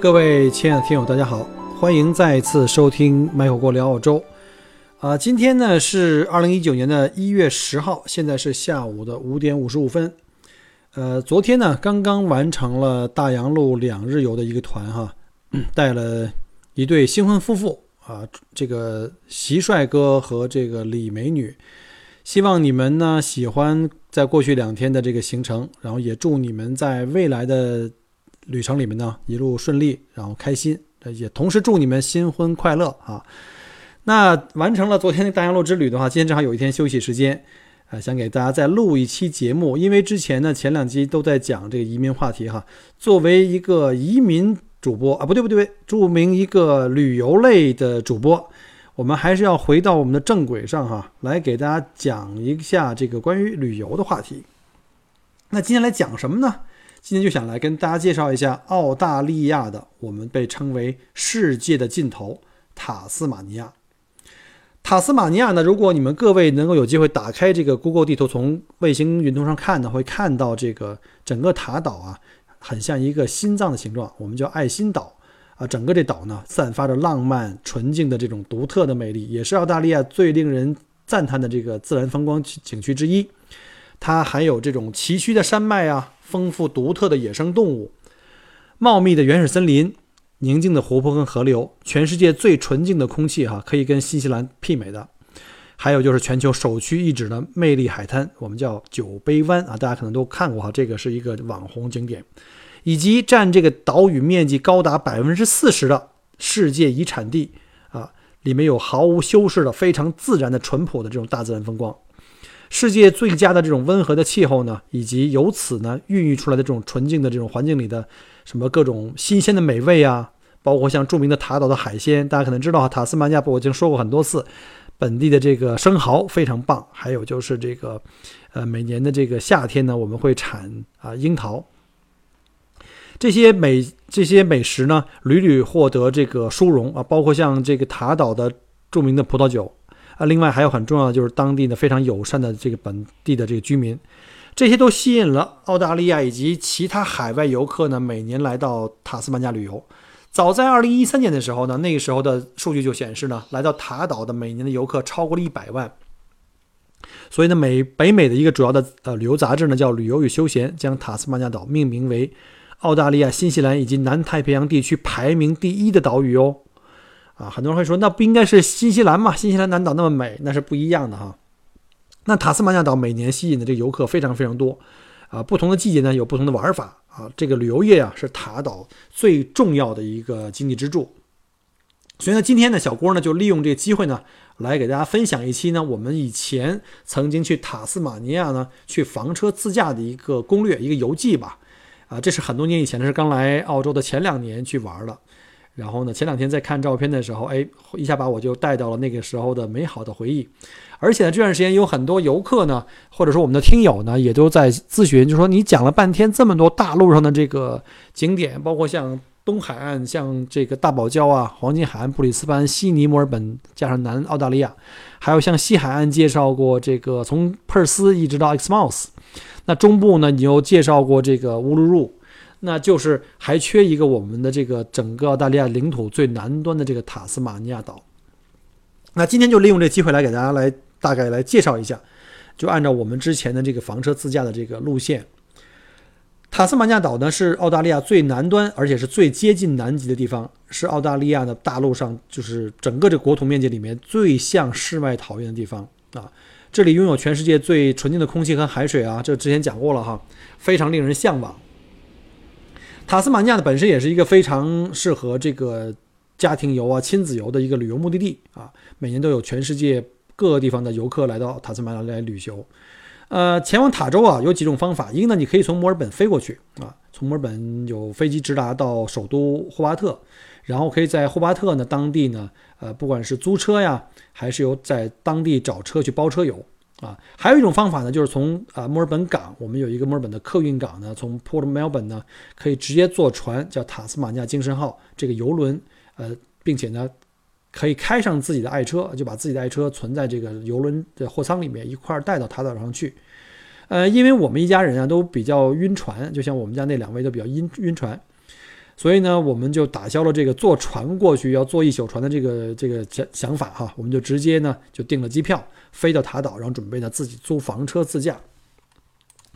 各位亲爱的听友，大家好，欢迎再次收听麦克郭聊澳洲。啊，今天呢是二零一九年的一月十号，现在是下午的五点五十五分。呃，昨天呢刚刚完成了大洋路两日游的一个团哈，带了一对新婚夫妇啊，这个席帅哥和这个李美女。希望你们呢喜欢在过去两天的这个行程，然后也祝你们在未来的。旅程里面呢，一路顺利，然后开心，也同时祝你们新婚快乐啊！那完成了昨天的大洋路之旅的话，今天正好有一天休息时间，啊，想给大家再录一期节目。因为之前呢，前两期都在讲这个移民话题哈。作为一个移民主播啊，不对不对，著名一个旅游类的主播，我们还是要回到我们的正轨上哈，来给大家讲一下这个关于旅游的话题。那今天来讲什么呢？今天就想来跟大家介绍一下澳大利亚的，我们被称为世界的尽头——塔斯马尼亚。塔斯马尼亚呢，如果你们各位能够有机会打开这个 Google 地图，从卫星云图上看呢，会看到这个整个塔岛啊，很像一个心脏的形状，我们叫爱心岛啊。整个这岛呢，散发着浪漫、纯净的这种独特的魅力，也是澳大利亚最令人赞叹的这个自然风光景区之一。它还有这种崎岖的山脉啊。丰富独特的野生动物，茂密的原始森林，宁静的湖泊跟河流，全世界最纯净的空气哈，可以跟新西兰媲美的。还有就是全球首屈一指的魅力海滩，我们叫酒杯湾啊，大家可能都看过哈，这个是一个网红景点，以及占这个岛屿面积高达百分之四十的世界遗产地啊，里面有毫无修饰的非常自然的淳朴的这种大自然风光。世界最佳的这种温和的气候呢，以及由此呢孕育出来的这种纯净的这种环境里的什么各种新鲜的美味啊，包括像著名的塔岛的海鲜，大家可能知道哈，塔斯曼尼亚我已经说过很多次，本地的这个生蚝非常棒，还有就是这个，呃，每年的这个夏天呢，我们会产啊樱桃，这些美这些美食呢屡屡获得这个殊荣啊，包括像这个塔岛的著名的葡萄酒。啊，另外还有很重要的就是当地的非常友善的这个本地的这个居民，这些都吸引了澳大利亚以及其他海外游客呢，每年来到塔斯曼尼亚旅游。早在二零一三年的时候呢，那个时候的数据就显示呢，来到塔岛的每年的游客超过了一百万。所以呢，美北美的一个主要的呃旅游杂志呢，叫《旅游与休闲》，将塔斯曼尼亚岛命名为澳大利亚、新西兰以及南太平洋地区排名第一的岛屿哦。啊，很多人会说，那不应该是新西兰吗？新西兰南岛那么美，那是不一样的哈。那塔斯马尼亚岛每年吸引的这个游客非常非常多，啊，不同的季节呢有不同的玩法啊。这个旅游业啊是塔岛最重要的一个经济支柱。所以呢，今天呢，小郭呢就利用这个机会呢，来给大家分享一期呢我们以前曾经去塔斯马尼亚呢去房车自驾的一个攻略，一个游记吧。啊，这是很多年以前，是刚来澳洲的前两年去玩了。然后呢，前两天在看照片的时候，哎，一下把我就带到了那个时候的美好的回忆。而且呢，这段时间有很多游客呢，或者说我们的听友呢，也都在咨询，就说你讲了半天这么多大陆上的这个景点，包括像东海岸，像这个大堡礁啊、黄金海岸、布里斯班、悉尼、墨尔本，加上南澳大利亚，还有像西海岸介绍过这个从珀斯一直到 Exmouth，那中部呢，你又介绍过这个乌鲁鲁。那就是还缺一个我们的这个整个澳大利亚领土最南端的这个塔斯马尼亚岛。那今天就利用这机会来给大家来大概来介绍一下，就按照我们之前的这个房车自驾的这个路线。塔斯马尼亚岛呢是澳大利亚最南端，而且是最接近南极的地方，是澳大利亚的大陆上就是整个这国土面积里面最像世外桃源的地方啊。这里拥有全世界最纯净的空气和海水啊，这之前讲过了哈，非常令人向往。塔斯马尼亚的本身也是一个非常适合这个家庭游啊、亲子游的一个旅游目的地啊，每年都有全世界各个地方的游客来到塔斯马尼亚来旅游。呃，前往塔州啊有几种方法，一个呢，你可以从墨尔本飞过去啊，从墨尔本有飞机直达到首都霍巴特，然后可以在霍巴特呢当地呢，呃，不管是租车呀，还是有在当地找车去包车游啊。还有一种方法呢，就是从啊墨尔本港，我们有一个墨尔本的客运港呢，从 Port Melbourne 呢可以直接坐船，叫塔斯马尼亚精神号这个游轮，呃，并且呢可以开上自己的爱车，就把自己的爱车存在这个游轮的货舱里面，一块儿带到塔岛上去。呃，因为我们一家人啊都比较晕船，就像我们家那两位都比较晕晕船，所以呢，我们就打消了这个坐船过去要坐一宿船的这个这个想想法哈，我们就直接呢就订了机票，飞到塔岛，然后准备呢自己租房车自驾。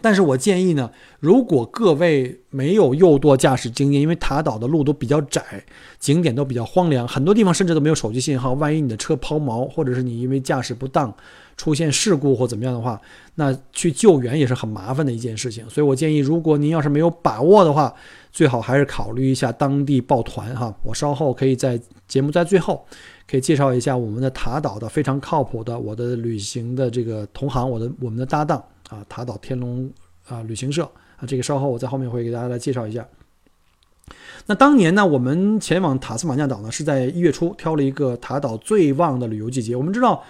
但是我建议呢，如果各位没有右舵驾驶经验，因为塔岛的路都比较窄，景点都比较荒凉，很多地方甚至都没有手机信号。万一你的车抛锚，或者是你因为驾驶不当出现事故或怎么样的话，那去救援也是很麻烦的一件事情。所以我建议，如果您要是没有把握的话，最好还是考虑一下当地报团哈。我稍后可以在节目在最后可以介绍一下我们的塔岛的非常靠谱的我的旅行的这个同行，我的我们的搭档。啊，塔岛天龙啊旅行社啊，这个稍后我在后面会给大家来介绍一下。那当年呢，我们前往塔斯马尼亚岛呢，是在一月初挑了一个塔岛最旺的旅游季节。我们知道，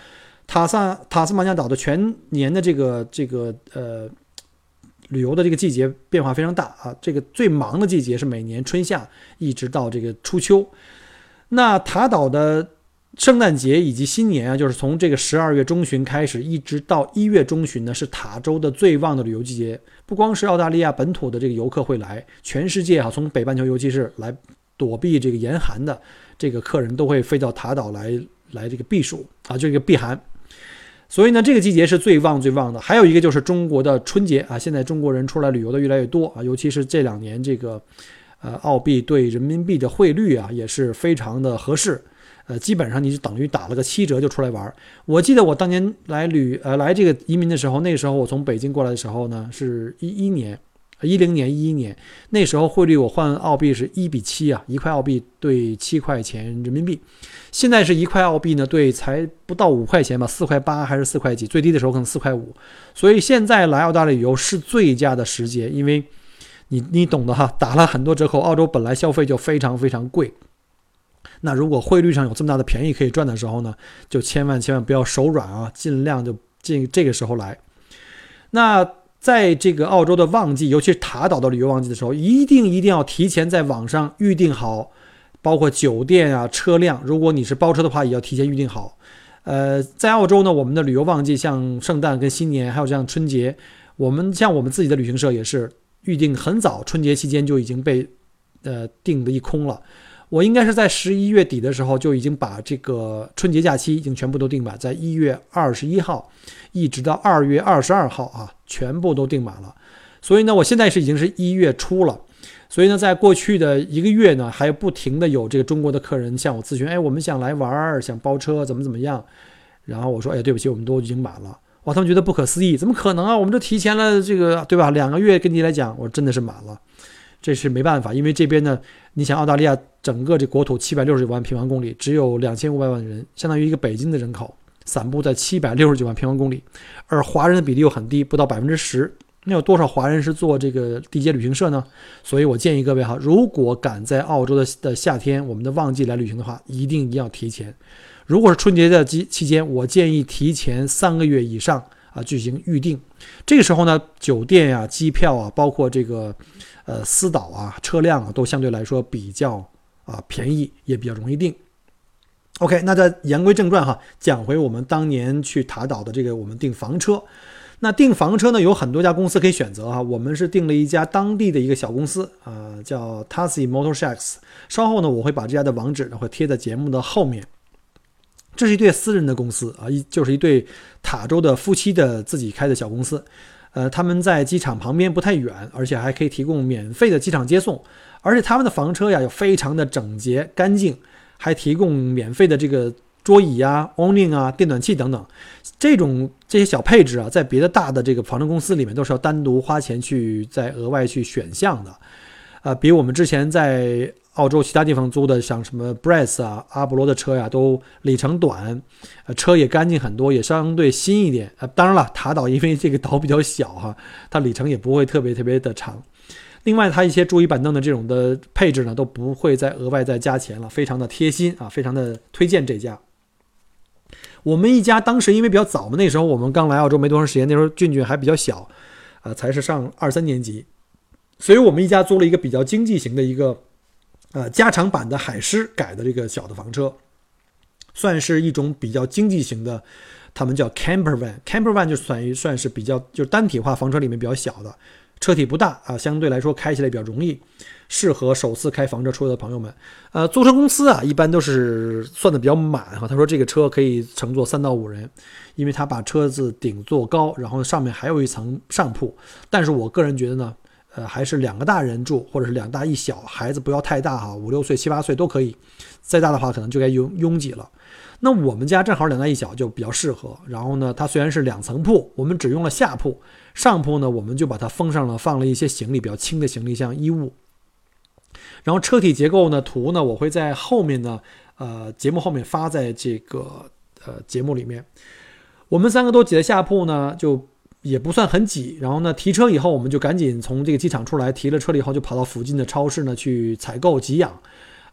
塔萨塔斯马尼亚岛的全年的这个这个呃旅游的这个季节变化非常大啊。这个最忙的季节是每年春夏一直到这个初秋。那塔岛的。圣诞节以及新年啊，就是从这个十二月中旬开始，一直到一月中旬呢，是塔州的最旺的旅游季节。不光是澳大利亚本土的这个游客会来，全世界啊，从北半球尤其是来躲避这个严寒的这个客人都会飞到塔岛来来这个避暑啊，就这个避寒。所以呢，这个季节是最旺最旺的。还有一个就是中国的春节啊，现在中国人出来旅游的越来越多啊，尤其是这两年这个呃澳币对人民币的汇率啊，也是非常的合适。呃，基本上你就等于打了个七折就出来玩。我记得我当年来旅呃来这个移民的时候，那个时候我从北京过来的时候呢，是一一年，一零年一一年，那时候汇率我换澳币是一比七啊，一块澳币兑七块钱人民币。现在是一块澳币呢兑才不到五块钱吧，四块八还是四块几，最低的时候可能四块五。所以现在来澳大利亚旅游是最佳的时节，因为你你懂的哈，打了很多折扣。澳洲本来消费就非常非常贵。那如果汇率上有这么大的便宜可以赚的时候呢，就千万千万不要手软啊，尽量就这这个时候来。那在这个澳洲的旺季，尤其是塔岛的旅游旺季的时候，一定一定要提前在网上预定好，包括酒店啊、车辆。如果你是包车的话，也要提前预定好。呃，在澳洲呢，我们的旅游旺季像圣诞跟新年，还有像春节，我们像我们自己的旅行社也是预定很早，春节期间就已经被呃订的一空了。我应该是在十一月底的时候就已经把这个春节假期已经全部都订满，在一月二十一号一直到二月二十二号啊，全部都订满了。所以呢，我现在是已经是一月初了。所以呢，在过去的一个月呢，还不停的有这个中国的客人向我咨询，哎，我们想来玩儿，想包车，怎么怎么样？然后我说，哎，对不起，我们都已经满了。哇，他们觉得不可思议，怎么可能啊？我们都提前了这个，对吧？两个月跟你来讲，我真的是满了。这是没办法，因为这边呢，你想澳大利亚整个这国土七百六十九万平方公里，只有两千五百万人，相当于一个北京的人口，散布在七百六十九万平方公里，而华人的比例又很低，不到百分之十。那有多少华人是做这个地接旅行社呢？所以我建议各位哈，如果赶在澳洲的的夏天，我们的旺季来旅行的话，一定一定要提前。如果是春节的期期间，我建议提前三个月以上啊进行预定。这个时候呢，酒店呀、机票啊，包括这个。呃，私导啊，车辆啊，都相对来说比较啊便宜，也比较容易定。OK，那再言归正传哈，讲回我们当年去塔岛的这个我们订房车。那订房车呢，有很多家公司可以选择哈，我们是订了一家当地的一个小公司啊，叫 Tassie Motor Shacks。稍后呢，我会把这家的网址呢会贴在节目的后面。这是一对私人的公司啊，一就是一对塔州的夫妻的自己开的小公司。呃，他们在机场旁边不太远，而且还可以提供免费的机场接送，而且他们的房车呀又非常的整洁干净，还提供免费的这个桌椅啊、awning 啊、电暖气等等，这种这些小配置啊，在别的大的这个房车公司里面都是要单独花钱去再额外去选项的，呃，比我们之前在。澳洲其他地方租的，像什么 Bras 啊、阿波罗的车呀，都里程短，呃，车也干净很多，也相对新一点。呃，当然了，塔岛因为这个岛比较小哈，它里程也不会特别特别的长。另外，它一些桌椅板凳的这种的配置呢，都不会再额外再加钱了，非常的贴心啊，非常的推荐这家。我们一家当时因为比较早嘛，那时候我们刚来澳洲没多长时间，那时候俊俊还比较小，啊，才是上二三年级，所以我们一家租了一个比较经济型的一个，呃，加长版的海狮改的这个小的房车，算是一种比较经济型的，他们叫 camper van，camper van 就算于算是比较就单体化房车里面比较小的。车体不大啊，相对来说开起来比较容易，适合首次开房车出游的朋友们。呃，租车公司啊，一般都是算的比较满哈。他说这个车可以乘坐三到五人，因为他把车子顶坐高，然后上面还有一层上铺。但是我个人觉得呢，呃，还是两个大人住，或者是两大一小，孩子不要太大哈，五六岁、七八岁都可以。再大的话，可能就该拥拥挤了。那我们家正好两大一小，就比较适合。然后呢，它虽然是两层铺，我们只用了下铺。上铺呢，我们就把它封上了，放了一些行李比较轻的行李，箱衣物。然后车体结构呢，图呢，我会在后面呢，呃，节目后面发在这个呃节目里面。我们三个都挤在下铺呢，就也不算很挤。然后呢，提车以后，我们就赶紧从这个机场出来，提了车了以后，就跑到附近的超市呢去采购给养，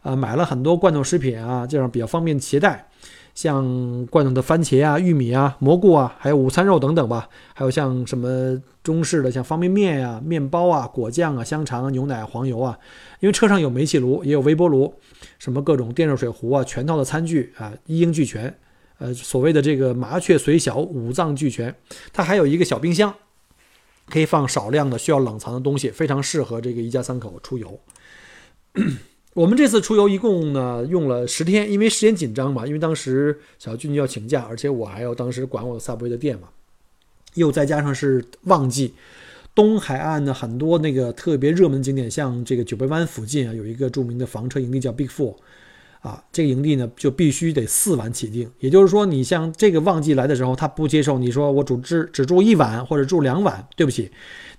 呃，买了很多罐头食品啊，这样比较方便携带。像罐头的番茄啊、玉米啊、蘑菇啊，还有午餐肉等等吧，还有像什么中式的像方便面呀、面包啊、果酱啊、香肠、牛奶、黄油啊。因为车上有煤气炉，也有微波炉，什么各种电热水壶啊，全套的餐具啊，一应俱全。呃，所谓的这个麻雀虽小，五脏俱全。它还有一个小冰箱，可以放少量的需要冷藏的东西，非常适合这个一家三口出游。我们这次出游一共呢用了十天，因为时间紧张嘛，因为当时小俊要请假，而且我还要当时管我的萨博威的店嘛，又再加上是旺季，东海岸呢很多那个特别热门景点，像这个九杯湾附近啊有一个著名的房车营地叫 Big Four，啊，这个营地呢就必须得四晚起订，也就是说你像这个旺季来的时候，他不接受你说我只只只住一晚或者住两晚，对不起，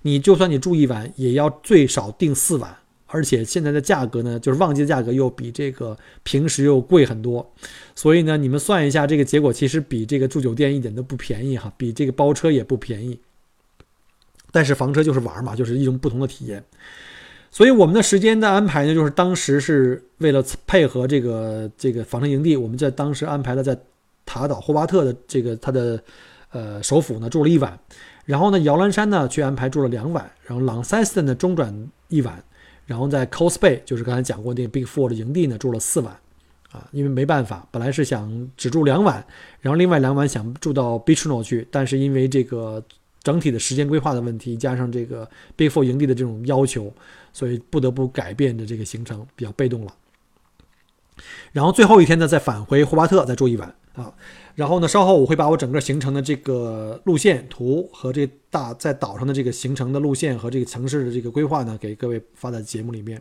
你就算你住一晚也要最少订四晚。而且现在的价格呢，就是旺季的价格又比这个平时又贵很多，所以呢，你们算一下，这个结果其实比这个住酒店一点都不便宜哈，比这个包车也不便宜。但是房车就是玩嘛，就是一种不同的体验。所以我们的时间的安排呢，就是当时是为了配合这个这个房车营地，我们在当时安排了在塔岛霍巴特的这个他的呃首府呢住了一晚，然后呢摇篮山呢去安排住了两晚，然后朗塞斯顿呢中转一晚。然后在 Coast Bay，就是刚才讲过那个 Big Four 的营地呢，住了四晚，啊，因为没办法，本来是想只住两晚，然后另外两晚想住到 Beach No 去，但是因为这个整体的时间规划的问题，加上这个 Big Four 营地的这种要求，所以不得不改变的这个行程，比较被动了。然后最后一天呢，再返回霍巴特，再住一晚啊。然后呢，稍后我会把我整个行程的这个路线图和这大在岛上的这个行程的路线和这个城市的这个规划呢，给各位发在节目里面。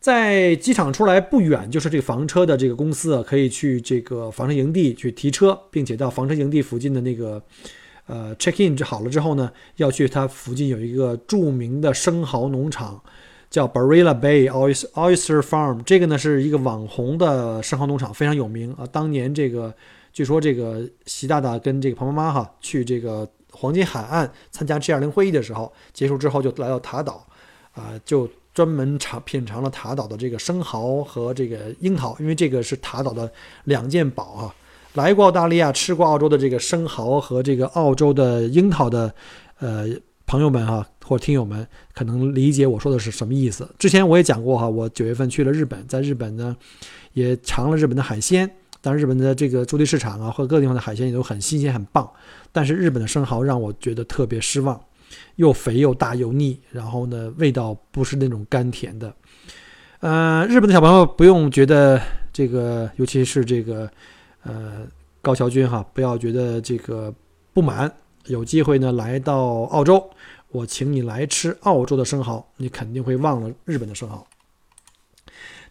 在机场出来不远就是这个房车的这个公司啊，可以去这个房车营地去提车，并且到房车营地附近的那个呃 check in 好了之后呢，要去它附近有一个著名的生蚝农场，叫 Barilla Bay Oyster Farm。这个呢是一个网红的生蚝农场，非常有名啊。当年这个。据说这个习大大跟这个彭妈妈哈去这个黄金海岸参加 G20 会议的时候，结束之后就来到塔岛，啊，就专门尝品尝了塔岛的这个生蚝和这个樱桃，因为这个是塔岛的两件宝啊。来过澳大利亚吃过澳洲的这个生蚝和这个澳洲的樱桃的，呃，朋友们哈或者听友们可能理解我说的是什么意思。之前我也讲过哈，我九月份去了日本，在日本呢也尝了日本的海鲜。但日本的这个驻地市场啊，或各个地方的海鲜也都很新鲜、很棒。但是日本的生蚝让我觉得特别失望，又肥又大又腻，然后呢，味道不是那种甘甜的。呃，日本的小朋友不用觉得这个，尤其是这个呃高桥君哈，不要觉得这个不满。有机会呢，来到澳洲，我请你来吃澳洲的生蚝，你肯定会忘了日本的生蚝。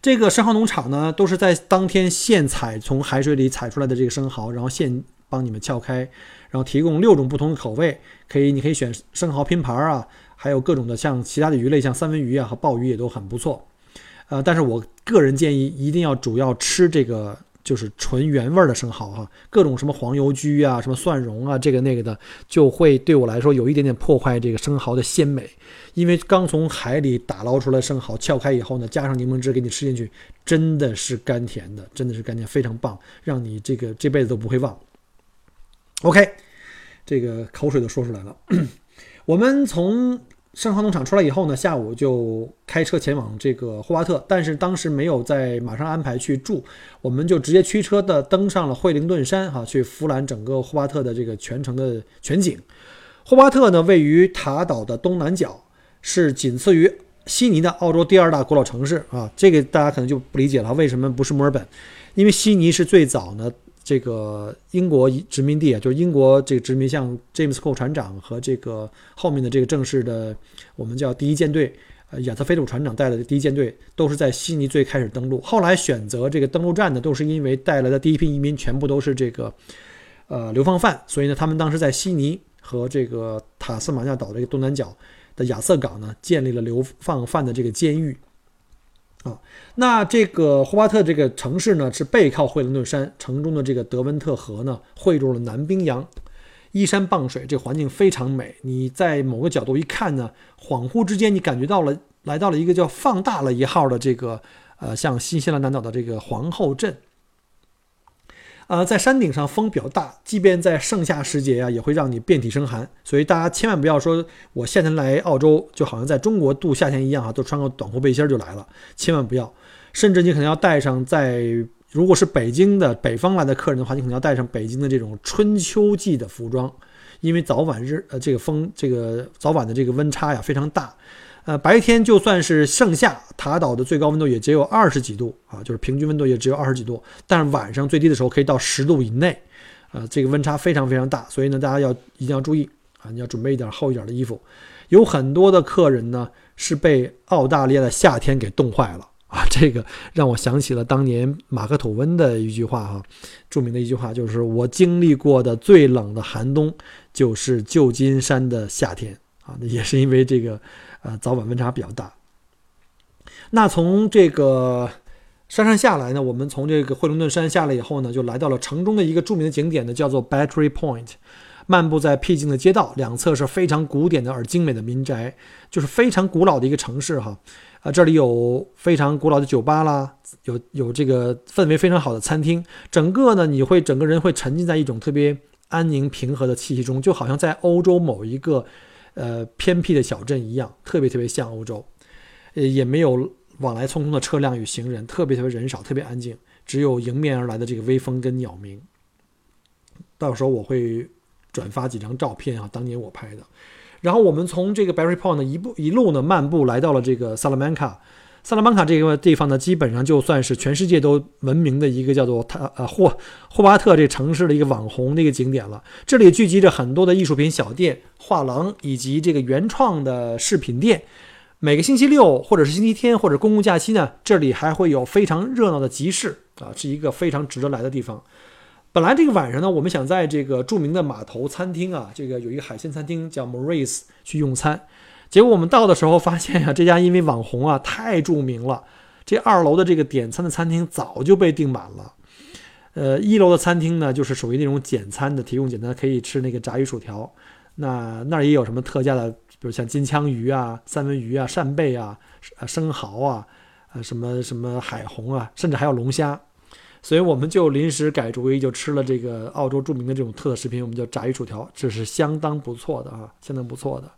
这个生蚝农场呢，都是在当天现采，从海水里采出来的这个生蚝，然后现帮你们撬开，然后提供六种不同的口味，可以，你可以选生蚝拼盘啊，还有各种的像其他的鱼类，像三文鱼啊和鲍鱼也都很不错。呃，但是我个人建议一定要主要吃这个就是纯原味的生蚝哈，各种什么黄油居啊、什么蒜蓉啊，这个那个的，就会对我来说有一点点破坏这个生蚝的鲜美。因为刚从海里打捞出来生蚝，撬开以后呢，加上柠檬汁给你吃进去，真的是甘甜的，真的是甘甜，非常棒，让你这个这辈子都不会忘。OK，这个口水都说出来了。我们从生蚝农场出来以后呢，下午就开车前往这个霍巴特，但是当时没有在马上安排去住，我们就直接驱车的登上了惠灵顿山，哈，去俯览整个霍巴特的这个全程的全景。霍巴特呢，位于塔岛的东南角，是仅次于悉尼的澳洲第二大古老城市啊。这个大家可能就不理解了，为什么不是墨尔本？因为悉尼是最早呢。这个英国殖民地啊，就是英国这个殖民，像 James Cook 船长和这个后面的这个正式的，我们叫第一舰队，呃，亚特菲鲁船长带来的第一舰队，都是在悉尼最开始登陆。后来选择这个登陆站呢，都是因为带来的第一批移民全部都是这个，呃，流放犯，所以呢，他们当时在悉尼和这个塔斯马尼亚岛这个东南角的亚瑟港呢，建立了流放犯的这个监狱。啊，那这个霍巴特这个城市呢，是背靠惠灵顿山，城中的这个德文特河呢，汇入了南冰洋，依山傍水，这环境非常美。你在某个角度一看呢，恍惚之间，你感觉到了来到了一个叫放大了一号的这个，呃，像新西兰南岛的这个皇后镇。呃，在山顶上风比较大，即便在盛夏时节啊，也会让你遍体生寒。所以大家千万不要说我夏天来澳洲，就好像在中国度夏天一样啊，都穿个短裤背心儿就来了，千万不要。甚至你可能要带上，在如果是北京的北方来的客人的话，你可能要带上北京的这种春秋季的服装，因为早晚日呃这个风这个早晚的这个温差呀非常大。呃，白天就算是盛夏，塔岛的最高温度也只有二十几度啊，就是平均温度也只有二十几度。但是晚上最低的时候可以到十度以内，呃，这个温差非常非常大，所以呢，大家要一定要注意啊，你要准备一点厚一点的衣服。有很多的客人呢是被澳大利亚的夏天给冻坏了啊，这个让我想起了当年马克吐温的一句话哈，著名的一句话就是我经历过的最冷的寒冬就是旧金山的夏天啊，那也是因为这个。呃，早晚温差比较大。那从这个山上下来呢，我们从这个惠灵顿山下来以后呢，就来到了城中的一个著名的景点呢，叫做 Battery Point。漫步在僻静的街道，两侧是非常古典的而精美的民宅，就是非常古老的一个城市哈。啊，这里有非常古老的酒吧啦，有有这个氛围非常好的餐厅，整个呢，你会整个人会沉浸在一种特别安宁平和的气息中，就好像在欧洲某一个。呃，偏僻的小镇一样，特别特别像欧洲，呃，也没有往来匆匆的车辆与行人，特别特别人少，特别安静，只有迎面而来的这个微风跟鸟鸣。到时候我会转发几张照片啊，当年我拍的。然后我们从这个 Barry Point 一步一路呢漫步来到了这个萨拉曼卡。萨拉曼卡这个地方呢，基本上就算是全世界都闻名的一个叫做它呃霍霍巴特这城市的一个网红的一个景点了。这里聚集着很多的艺术品小店、画廊以及这个原创的饰品店。每个星期六或者是星期天或者公共假期呢，这里还会有非常热闹的集市啊，是一个非常值得来的地方。本来这个晚上呢，我们想在这个著名的码头餐厅啊，这个有一个海鲜餐厅叫 Maurice 去用餐。结果我们到的时候发现呀，这家因为网红啊太著名了，这二楼的这个点餐的餐厅早就被订满了。呃，一楼的餐厅呢，就是属于那种简餐的，提供简单可以吃那个炸鱼薯条。那那儿也有什么特价的，比如像金枪鱼啊、三文鱼啊、扇贝啊、生蚝啊、呃什么什么海虹啊，甚至还有龙虾。所以我们就临时改主意，就吃了这个澳洲著名的这种特色食品，我们叫炸鱼薯条，这是相当不错的啊，相当不错的。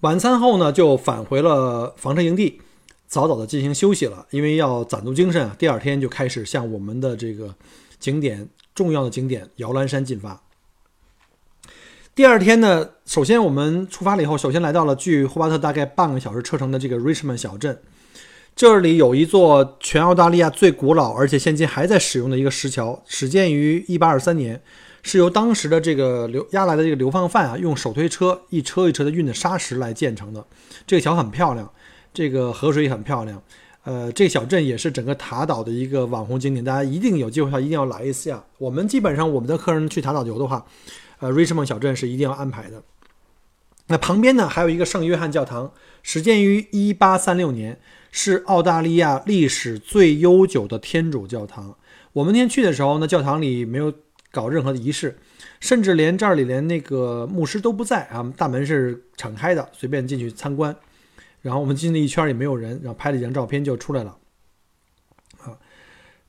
晚餐后呢，就返回了房车营地，早早的进行休息了，因为要攒足精神啊。第二天就开始向我们的这个景点重要的景点摇篮山进发。第二天呢，首先我们出发了以后，首先来到了距霍巴特大概半个小时车程的这个 Richmond 小镇，这里有一座全澳大利亚最古老而且现今还在使用的一个石桥，始建于1823年。是由当时的这个流押来的这个流放犯啊，用手推车一车一车的运的沙石来建成的。这个桥很漂亮，这个河水也很漂亮。呃，这个小镇也是整个塔岛的一个网红景点，大家一定有机会的话一定要来一下。我们基本上我们的客人去塔岛游的话，呃，Richmond 小镇是一定要安排的。那旁边呢还有一个圣约翰教堂，始建于一八三六年，是澳大利亚历史最悠久的天主教堂。我们那天去的时候呢，教堂里没有搞任何的仪式，甚至连这里连那个牧师都不在啊，大门是敞开的，随便进去参观。然后我们进了一圈也没有人，然后拍了一张照片就出来了。啊，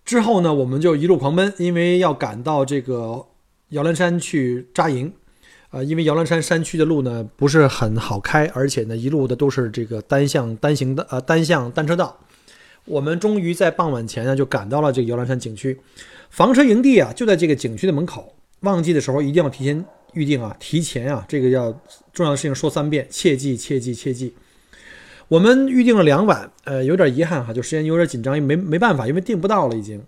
之后呢，我们就一路狂奔，因为要赶到这个摇篮山去扎营。啊，因为摇篮山山区的路呢不是很好开，而且呢一路的都是这个单向单行的呃单向单车道。我们终于在傍晚前呢就赶到了这个摇篮山景区，房车营地啊就在这个景区的门口。旺季的时候一定要提前预定啊，提前啊，这个要重要的事情说三遍，切记切记切记。我们预定了两晚，呃，有点遗憾哈，就时间有点紧张，没没办法，因为订不到了已经。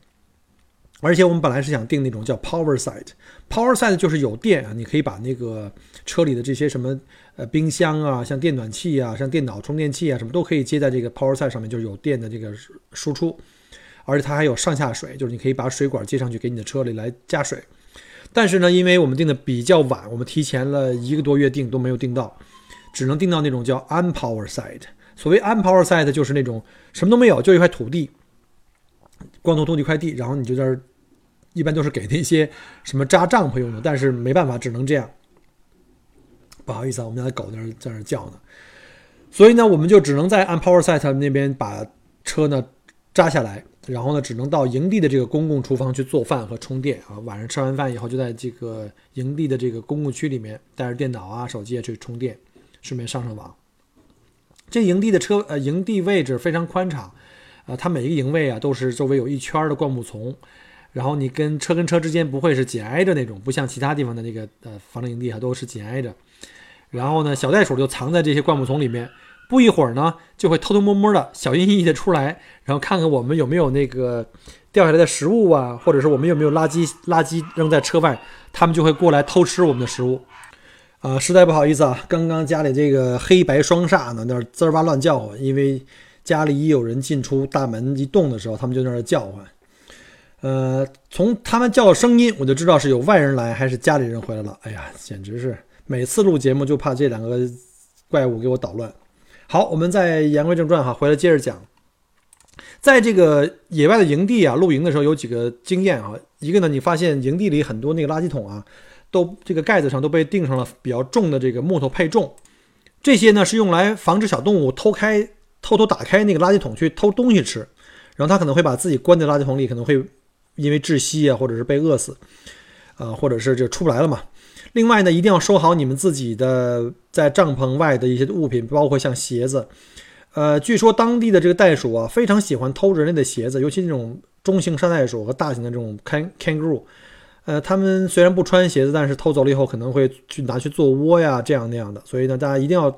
而且我们本来是想订那种叫 Power Side，Power Side 就是有电啊，你可以把那个车里的这些什么呃冰箱啊，像电暖气啊，像电脑充电器啊，什么都可以接在这个 Power Side 上面，就是有电的这个输出。而且它还有上下水，就是你可以把水管接上去给你的车里来加水。但是呢，因为我们订的比较晚，我们提前了一个多月订都没有订到，只能订到那种叫 Unpower Side。所谓 unpower site 就是那种什么都没有，就一块土地，光秃秃的一块地，然后你就在这儿，一般都是给那些什么扎帐篷用的，但是没办法，只能这样。不好意思啊，我们家的狗在那在那叫呢，所以呢，我们就只能在 unpower site 那边把车呢扎下来，然后呢，只能到营地的这个公共厨房去做饭和充电啊。晚上吃完饭以后，就在这个营地的这个公共区里面带着电脑啊、手机啊去充电，顺便上上网。这营地的车呃，营地位置非常宽敞，呃，它每一个营位啊都是周围有一圈的灌木丛，然后你跟车跟车之间不会是紧挨着那种，不像其他地方的那个呃防震营地啊都是紧挨着。然后呢，小袋鼠就藏在这些灌木丛里面，不一会儿呢就会偷偷摸摸的小心翼翼的出来，然后看看我们有没有那个掉下来的食物啊，或者是我们有没有垃圾垃圾扔在车外，他们就会过来偷吃我们的食物。啊，实在不好意思啊，刚刚家里这个黑白双煞呢，那滋儿哇乱叫唤，因为家里一有人进出，大门一动的时候，他们就在那叫唤。呃，从他们叫的声音，我就知道是有外人来还是家里人回来了。哎呀，简直是每次录节目就怕这两个怪物给我捣乱。好，我们再言归正传哈，回来接着讲。在这个野外的营地啊，露营的时候有几个经验啊，一个呢，你发现营地里很多那个垃圾桶啊。都这个盖子上都被钉上了比较重的这个木头配重，这些呢是用来防止小动物偷开、偷偷打开那个垃圾桶去偷东西吃，然后它可能会把自己关在垃圾桶里，可能会因为窒息啊，或者是被饿死，啊，或者是就出不来了嘛。另外呢，一定要收好你们自己的在帐篷外的一些物品，包括像鞋子。呃，据说当地的这个袋鼠啊，非常喜欢偷人类的鞋子，尤其那种中型山袋鼠和大型的这种 can kangaroo。呃，他们虽然不穿鞋子，但是偷走了以后可能会去拿去做窝呀，这样那样的。所以呢，大家一定要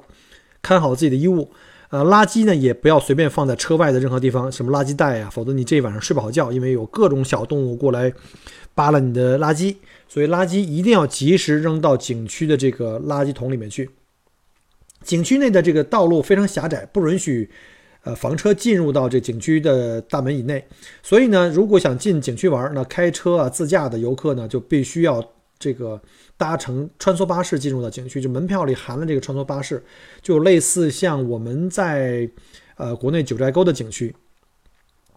看好自己的衣物。呃，垃圾呢也不要随便放在车外的任何地方，什么垃圾袋呀，否则你这一晚上睡不好觉，因为有各种小动物过来扒拉你的垃圾。所以垃圾一定要及时扔到景区的这个垃圾桶里面去。景区内的这个道路非常狭窄，不允许。呃，房车进入到这景区的大门以内，所以呢，如果想进景区玩，那开车啊、自驾的游客呢，就必须要这个搭乘穿梭巴士进入到景区，就门票里含了这个穿梭巴士，就类似像我们在呃国内九寨沟的景区。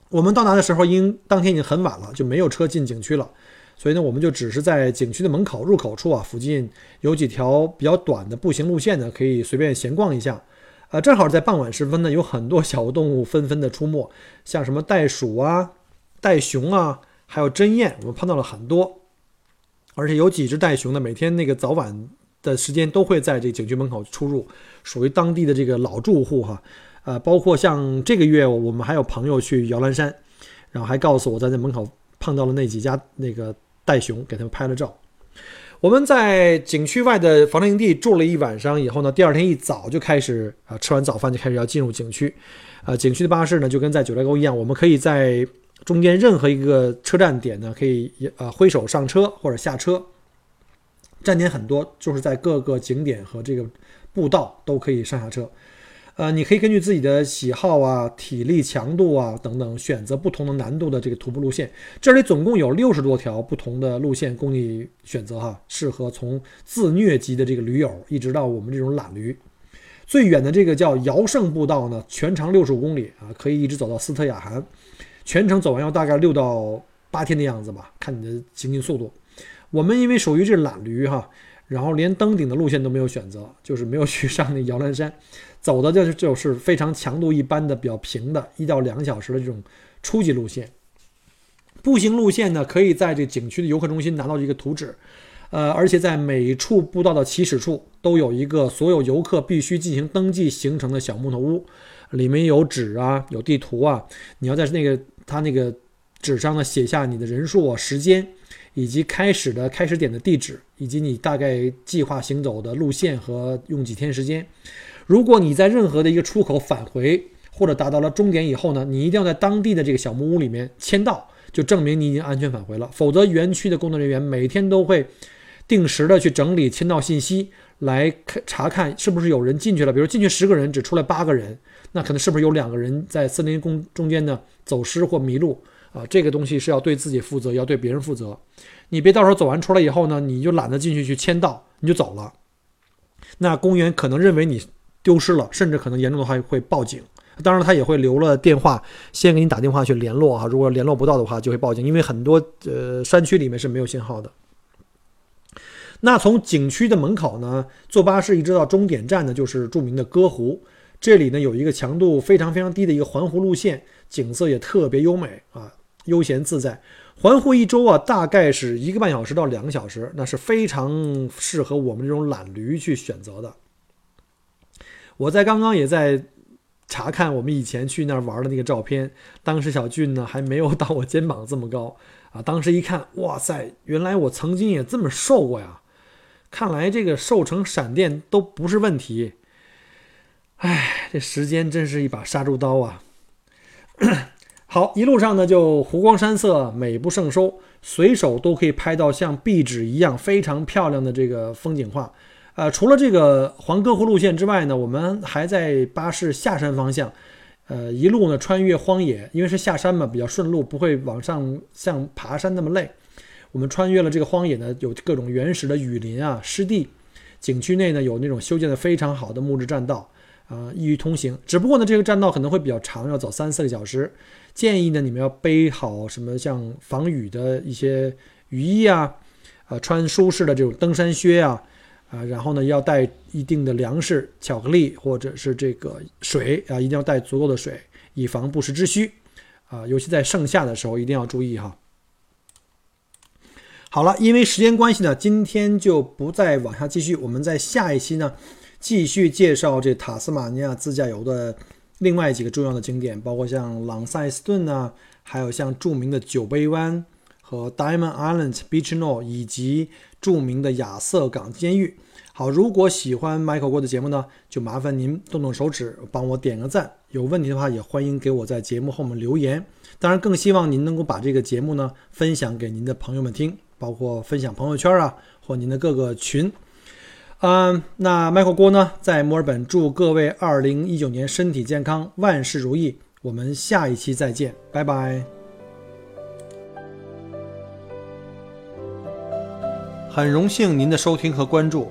我们到达的时候，因当天已经很晚了，就没有车进景区了，所以呢，我们就只是在景区的门口入口处啊，附近有几条比较短的步行路线呢，可以随便闲逛一下。呃，正好在傍晚时分呢，有很多小动物纷纷的出没，像什么袋鼠啊、袋熊啊，还有针鼹，我们碰到了很多。而且有几只袋熊呢，每天那个早晚的时间都会在这景区门口出入，属于当地的这个老住户哈。呃，包括像这个月我们还有朋友去摇篮山，然后还告诉我在那门口碰到了那几家那个袋熊，给他们拍了照。我们在景区外的防震营地住了一晚上以后呢，第二天一早就开始啊，吃完早饭就开始要进入景区，啊，景区的巴士呢就跟在九寨沟一样，我们可以在中间任何一个车站点呢，可以呃挥手上车或者下车，站点很多，就是在各个景点和这个步道都可以上下车。呃，你可以根据自己的喜好啊、体力强度啊等等，选择不同的难度的这个徒步路线。这里总共有六十多条不同的路线供你选择哈，适合从自虐级的这个驴友，一直到我们这种懒驴。最远的这个叫尧圣步道呢，全长六十五公里啊，可以一直走到斯特雅罕，全程走完要大概六到八天的样子吧，看你的行进速度。我们因为属于这懒驴哈。然后连登顶的路线都没有选择，就是没有去上那摇篮山，走的就是就是非常强度一般的、比较平的，一到两个小时的这种初级路线。步行路线呢，可以在这景区的游客中心拿到一个图纸，呃，而且在每处步道的起始处都有一个所有游客必须进行登记形成的小木头屋，里面有纸啊，有地图啊，你要在那个他那个纸上呢写下你的人数啊、时间。以及开始的开始点的地址，以及你大概计划行走的路线和用几天时间。如果你在任何的一个出口返回或者达到了终点以后呢，你一定要在当地的这个小木屋里面签到，就证明你已经安全返回了。否则，园区的工作人员每天都会定时的去整理签到信息，来查看是不是有人进去了。比如进去十个人，只出来八个人，那可能是不是有两个人在森林公中间呢走失或迷路？啊，这个东西是要对自己负责，要对别人负责。你别到时候走完出来以后呢，你就懒得进去去签到，你就走了。那公园可能认为你丢失了，甚至可能严重的话会报警。当然，他也会留了电话，先给你打电话去联络啊。如果联络不到的话，就会报警，因为很多呃山区里面是没有信号的。那从景区的门口呢，坐巴士一直到终点站呢，就是著名的歌湖。这里呢有一个强度非常非常低的一个环湖路线，景色也特别优美啊。悠闲自在，环湖一周啊，大概是一个半小时到两个小时，那是非常适合我们这种懒驴去选择的。我在刚刚也在查看我们以前去那儿玩的那个照片，当时小俊呢还没有到我肩膀这么高啊。当时一看，哇塞，原来我曾经也这么瘦过呀！看来这个瘦成闪电都不是问题。哎，这时间真是一把杀猪刀啊！好，一路上呢就湖光山色，美不胜收，随手都可以拍到像壁纸一样非常漂亮的这个风景画。呃，除了这个环歌湖路线之外呢，我们还在巴士下山方向，呃，一路呢穿越荒野，因为是下山嘛，比较顺路，不会往上像爬山那么累。我们穿越了这个荒野呢，有各种原始的雨林啊、湿地。景区内呢有那种修建的非常好的木质栈道，啊，易于通行。只不过呢，这个栈道可能会比较长，要走三四个小时。建议呢，你们要背好什么像防雨的一些雨衣啊，啊，穿舒适的这种登山靴啊，啊，然后呢要带一定的粮食、巧克力或者是这个水啊，一定要带足够的水，以防不时之需啊。尤其在盛夏的时候，一定要注意哈。好了，因为时间关系呢，今天就不再往下继续，我们在下一期呢继续介绍这塔斯马尼亚自驾游的。另外几个重要的景点，包括像朗塞斯顿呢，还有像著名的酒杯湾和 Diamond Island Beach No，以及著名的亚瑟港监狱。好，如果喜欢 Michael 哥的节目呢，就麻烦您动动手指帮我点个赞。有问题的话，也欢迎给我在节目后面留言。当然，更希望您能够把这个节目呢分享给您的朋友们听，包括分享朋友圈啊，或您的各个群。嗯，那麦口锅呢，在墨尔本，祝各位二零一九年身体健康，万事如意。我们下一期再见，拜拜。很荣幸您的收听和关注。